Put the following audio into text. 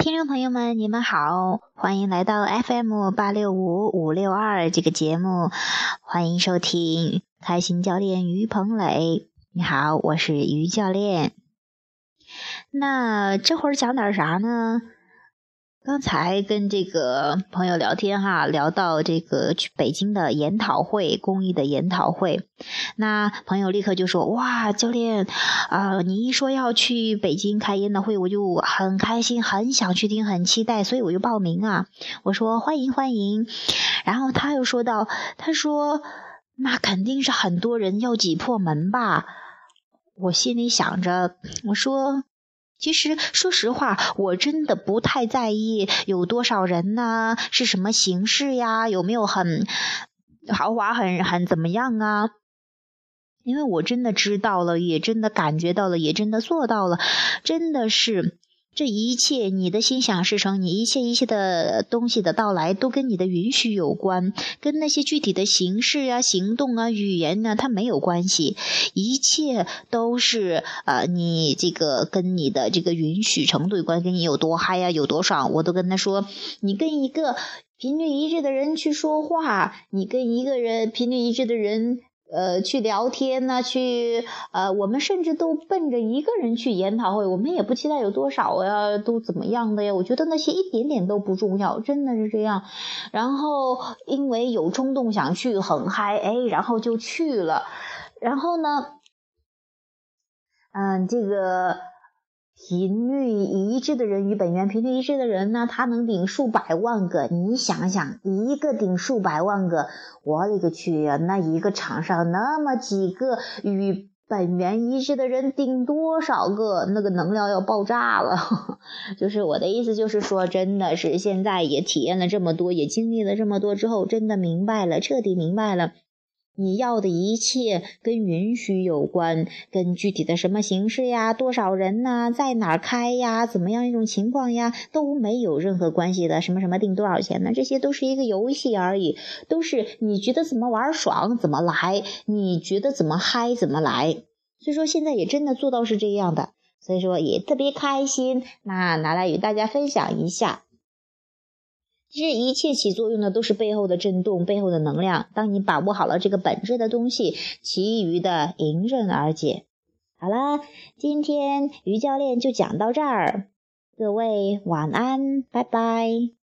听众朋友们，你们好，欢迎来到 FM 八六五五六二这个节目，欢迎收听开心教练于鹏磊。你好，我是于教练。那这会儿讲点啥呢？刚才跟这个朋友聊天哈，聊到这个去北京的研讨会，公益的研讨会，那朋友立刻就说：“哇，教练，啊，你一说要去北京开研讨会，我就很开心，很想去听，很期待，所以我就报名啊。”我说：“欢迎欢迎。”然后他又说到：“他说那肯定是很多人要挤破门吧？”我心里想着，我说。其实，说实话，我真的不太在意有多少人呢，是什么形式呀，有没有很豪华、很很怎么样啊？因为我真的知道了，也真的感觉到了，也真的做到了，真的是。这一切，你的心想事成，你一切一切的东西的到来，都跟你的允许有关，跟那些具体的形式啊、行动啊、语言呢，它没有关系。一切都是呃，你这个跟你的这个允许程度有关，跟你有多嗨呀，有多爽。我都跟他说，你跟一个频率一致的人去说话，你跟一个人频率一致的人。呃，去聊天呢，去呃，我们甚至都奔着一个人去研讨会，我们也不期待有多少呀，都怎么样的呀？我觉得那些一点点都不重要，真的是这样。然后因为有冲动想去，很嗨，哎，然后就去了。然后呢，嗯，这个。频率一致的人与本源频率一致的人呢，他能顶数百万个。你想想，一个顶数百万个，我勒个去呀！那一个场上那么几个与本源一致的人，顶多少个？那个能量要爆炸了。就是我的意思，就是说，真的是现在也体验了这么多，也经历了这么多之后，真的明白了，彻底明白了。你要的一切跟允许有关，跟具体的什么形式呀、多少人呐、在哪儿开呀、怎么样一种情况呀，都没有任何关系的。什么什么定多少钱呢？这些都是一个游戏而已，都是你觉得怎么玩爽怎么来，你觉得怎么嗨怎么来。所以说现在也真的做到是这样的，所以说也特别开心，那拿来与大家分享一下。其实一切起作用的都是背后的震动，背后的能量。当你把握好了这个本质的东西，其余的迎刃而解。好了，今天于教练就讲到这儿，各位晚安，拜拜。